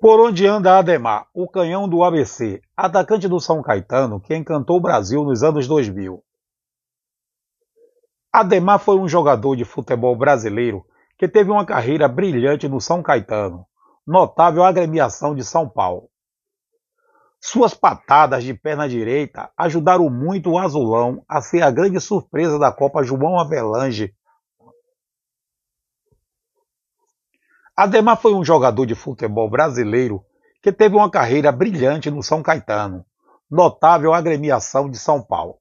Por onde anda Ademar, o canhão do ABC, atacante do São Caetano que encantou o Brasil nos anos 2000. Ademar foi um jogador de futebol brasileiro que teve uma carreira brilhante no São Caetano, notável agremiação de São Paulo. Suas patadas de perna direita ajudaram muito o azulão a ser a grande surpresa da Copa João Avelange Ademar foi um jogador de futebol brasileiro que teve uma carreira brilhante no São Caetano, notável agremiação de São Paulo.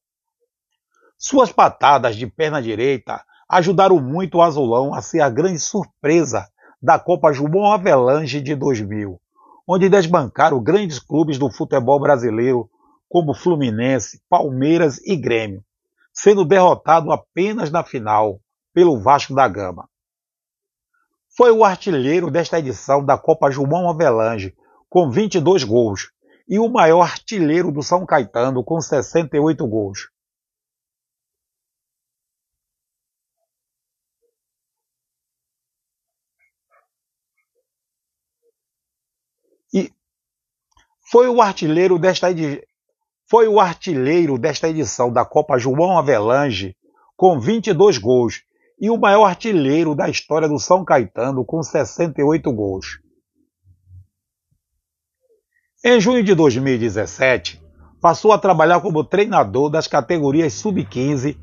Suas patadas de perna direita ajudaram muito o Azulão a ser a grande surpresa da Copa João Avelange de 2000, onde desbancaram grandes clubes do futebol brasileiro como Fluminense, Palmeiras e Grêmio, sendo derrotado apenas na final pelo Vasco da Gama. Foi o artilheiro desta edição da Copa João Avelange, com 22 gols, e o maior artilheiro do São Caetano, com 68 gols. E foi o artilheiro desta edi... foi o artilheiro desta edição da Copa João Avelange com 22 gols e o maior artilheiro da história do São Caetano, com 68 gols. Em junho de 2017, passou a trabalhar como treinador das categorias sub-15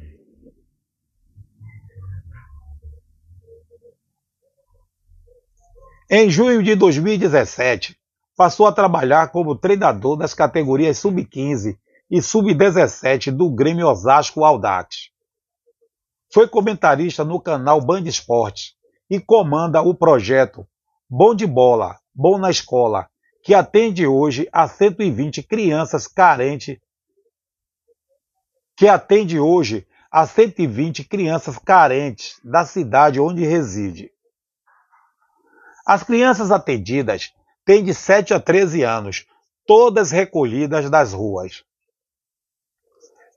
Em junho de 2017, passou a trabalhar como treinador das categorias sub-15 e sub-17 do Grêmio Osasco Audax. Foi comentarista no canal Band Esportes e comanda o projeto Bom de Bola, Bom na Escola, que atende hoje a 120 crianças carentes, que atende hoje a 120 crianças carentes da cidade onde reside. As crianças atendidas têm de 7 a 13 anos, todas recolhidas das ruas.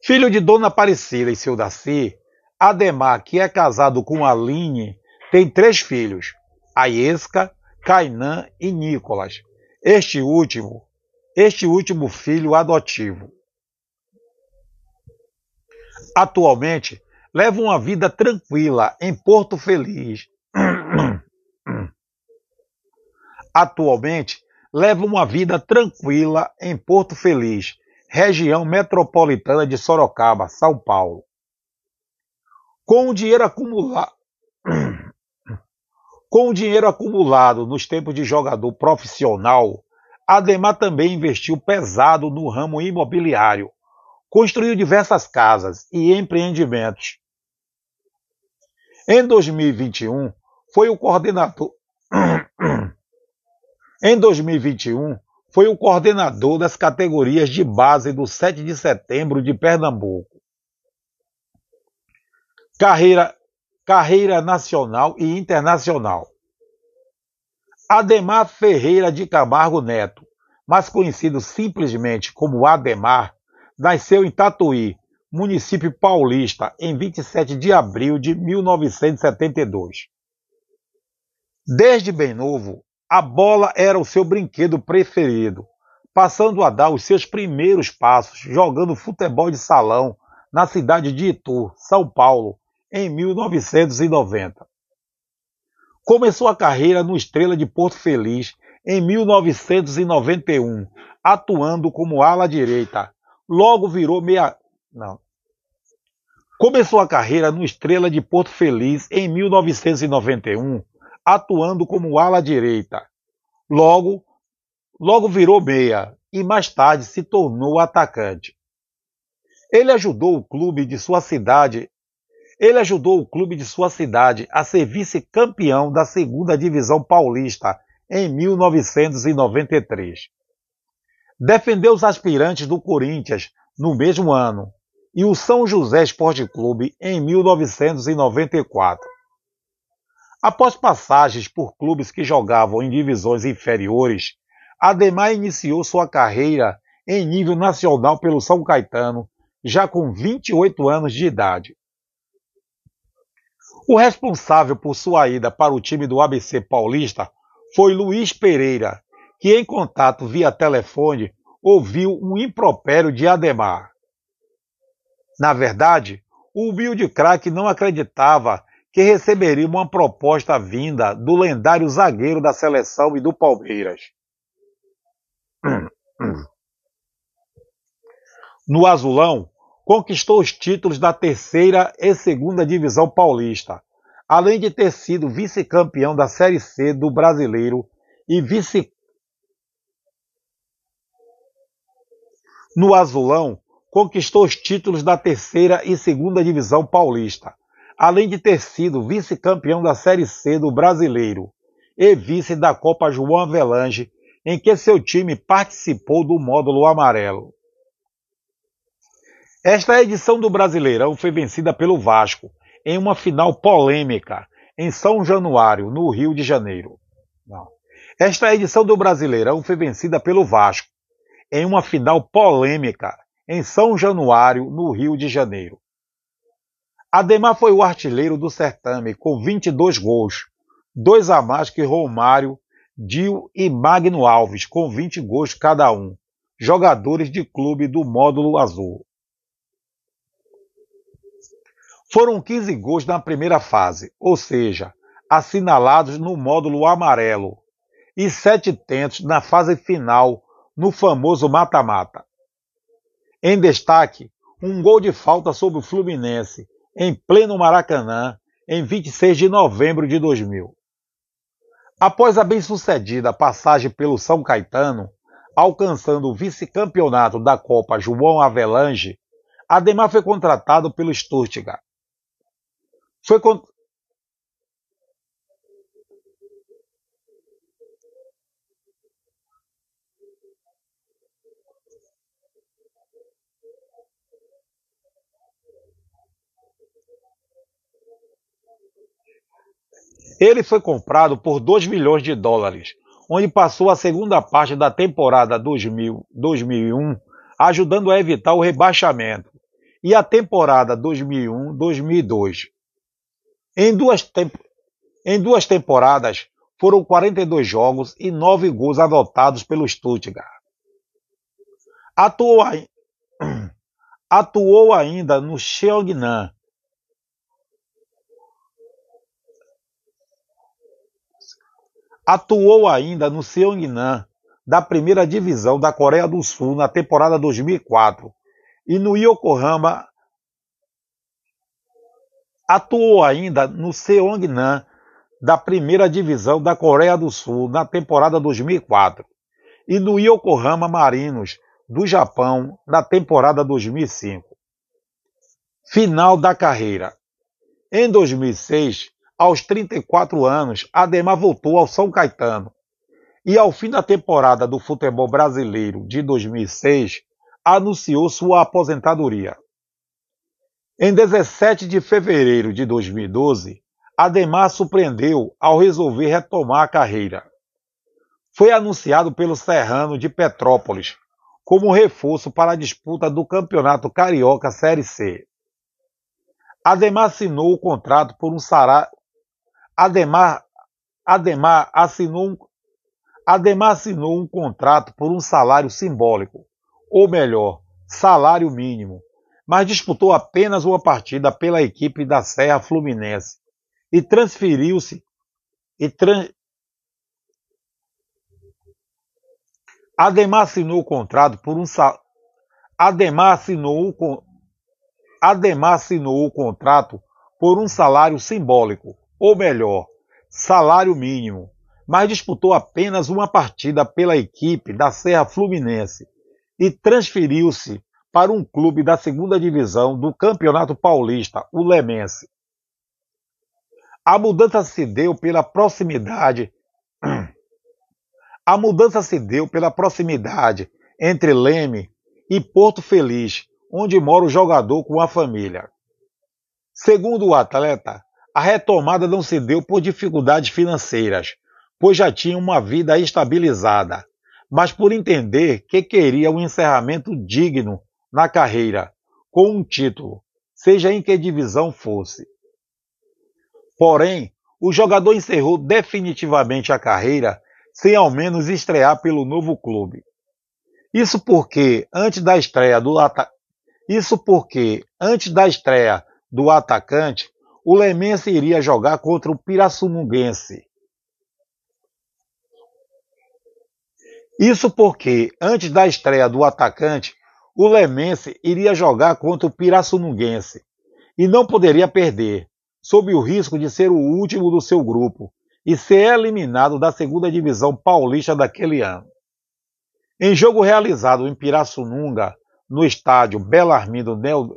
Filho de Dona Aparecida e seu Daci, Ademar, que é casado com Aline, tem três filhos, Aiesca, Cainã e Nicolas. Este último, este último filho adotivo. Atualmente, leva uma vida tranquila em Porto Feliz. Atualmente, leva uma vida tranquila em Porto Feliz, região metropolitana de Sorocaba, São Paulo. Com o dinheiro acumulado. Com o dinheiro acumulado nos tempos de jogador profissional, Ademar também investiu pesado no ramo imobiliário, construiu diversas casas e empreendimentos. Em 2021, foi o coordenador. em 2021, foi o coordenador das categorias de base do 7 de setembro de Pernambuco carreira, carreira nacional e internacional. Ademar Ferreira de Camargo Neto, mais conhecido simplesmente como Ademar, nasceu em Tatuí, município paulista, em 27 de abril de 1972. Desde bem novo, a bola era o seu brinquedo preferido, passando a dar os seus primeiros passos jogando futebol de salão na cidade de Itu, São Paulo, em 1990. Começou a carreira no Estrela de Porto Feliz em 1991, atuando como ala direita. Logo virou meia. Não. Começou a carreira no Estrela de Porto Feliz em 1991, atuando como ala direita. Logo, logo virou meia e mais tarde se tornou atacante. Ele ajudou o clube de sua cidade ele ajudou o clube de sua cidade a ser vice-campeão da segunda divisão paulista em 1993. Defendeu os aspirantes do Corinthians no mesmo ano, e o São José Esporte Clube em 1994. Após passagens por clubes que jogavam em divisões inferiores, Ademar iniciou sua carreira em nível nacional pelo São Caetano, já com 28 anos de idade. O responsável por sua ida para o time do ABC Paulista foi Luiz Pereira, que em contato via telefone ouviu um impropério de Ademar. Na verdade, o humilde craque não acreditava que receberia uma proposta vinda do lendário zagueiro da seleção e do Palmeiras. No Azulão, conquistou os títulos da terceira e segunda divisão paulista, além de ter sido vice-campeão da Série C do Brasileiro e vice No Azulão, conquistou os títulos da terceira e segunda divisão paulista, além de ter sido vice-campeão da Série C do Brasileiro e vice da Copa João Avelange, em que seu time participou do módulo amarelo. Esta edição do Brasileirão foi vencida pelo Vasco, em uma final polêmica, em São Januário, no Rio de Janeiro. Não. Esta edição do Brasileirão foi vencida pelo Vasco, em uma final polêmica, em São Januário, no Rio de Janeiro. Ademar foi o artilheiro do certame, com 22 gols, dois a mais que Romário, Dil e Magno Alves, com 20 gols cada um, jogadores de clube do módulo azul. Foram 15 gols na primeira fase, ou seja, assinalados no módulo amarelo, e sete tentos na fase final, no famoso mata-mata. Em destaque, um gol de falta sobre o Fluminense, em pleno Maracanã, em 26 de novembro de 2000. Após a bem-sucedida passagem pelo São Caetano, alcançando o vice-campeonato da Copa João Avelange, Ademar foi contratado pelo Stuttgart foi con... Ele foi comprado por 2 milhões de dólares, onde passou a segunda parte da temporada 2000, 2001, ajudando a evitar o rebaixamento, e a temporada 2001-2002. Em duas, em duas temporadas, foram 42 jogos e 9 gols adotados pelo Stuttgart. Atuou. Atuou ainda no Cheongnan. Atuou ainda no Seongnan da primeira divisão da Coreia do Sul na temporada 2004 e no Yokohama Atuou ainda no Seongnan da primeira divisão da Coreia do Sul na temporada 2004 e no Yokohama Marinos do Japão na temporada 2005. Final da carreira. Em 2006, aos 34 anos, Ademar voltou ao São Caetano e ao fim da temporada do futebol brasileiro de 2006, anunciou sua aposentadoria. Em 17 de fevereiro de 2012, Ademar surpreendeu ao resolver retomar a carreira. Foi anunciado pelo Serrano de Petrópolis como reforço para a disputa do Campeonato Carioca Série C. Ademar assinou o contrato por um. Ademar, Ademar assinou um... Ademar assinou um contrato por um salário simbólico, ou melhor, salário mínimo, mas disputou apenas uma partida pela equipe da Serra Fluminense e transferiu-se e tran... Ademar assinou o contrato por um sal... Ademar assinou o Ademar assinou o contrato por um salário simbólico, ou melhor, salário mínimo, mas disputou apenas uma partida pela equipe da Serra Fluminense e transferiu-se para um clube da segunda divisão do Campeonato Paulista, o Lemense. A mudança se deu pela proximidade. A mudança se deu pela proximidade entre Leme e Porto Feliz, onde mora o jogador com a família. Segundo o atleta, a retomada não se deu por dificuldades financeiras, pois já tinha uma vida estabilizada, mas por entender que queria um encerramento digno na carreira, com um título, seja em que divisão fosse. Porém, o jogador encerrou definitivamente a carreira sem ao menos estrear pelo novo clube. Isso porque antes da estreia do isso porque antes da estreia do atacante, o Lemense iria jogar contra o Pirassununguense. Isso porque antes da estreia do atacante, o Lemense iria jogar contra o Pirassununguense e não poderia perder, sob o risco de ser o último do seu grupo e ser eliminado da segunda divisão paulista daquele ano. Em jogo realizado em Pirassununga, no estádio Belarmino Nel...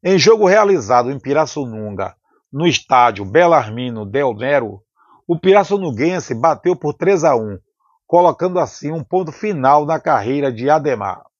em jogo realizado em Pirassununga, no estádio Belarmino Del Nero, o Pirassununguense bateu por 3 a 1, colocando assim um ponto final na carreira de Ademar.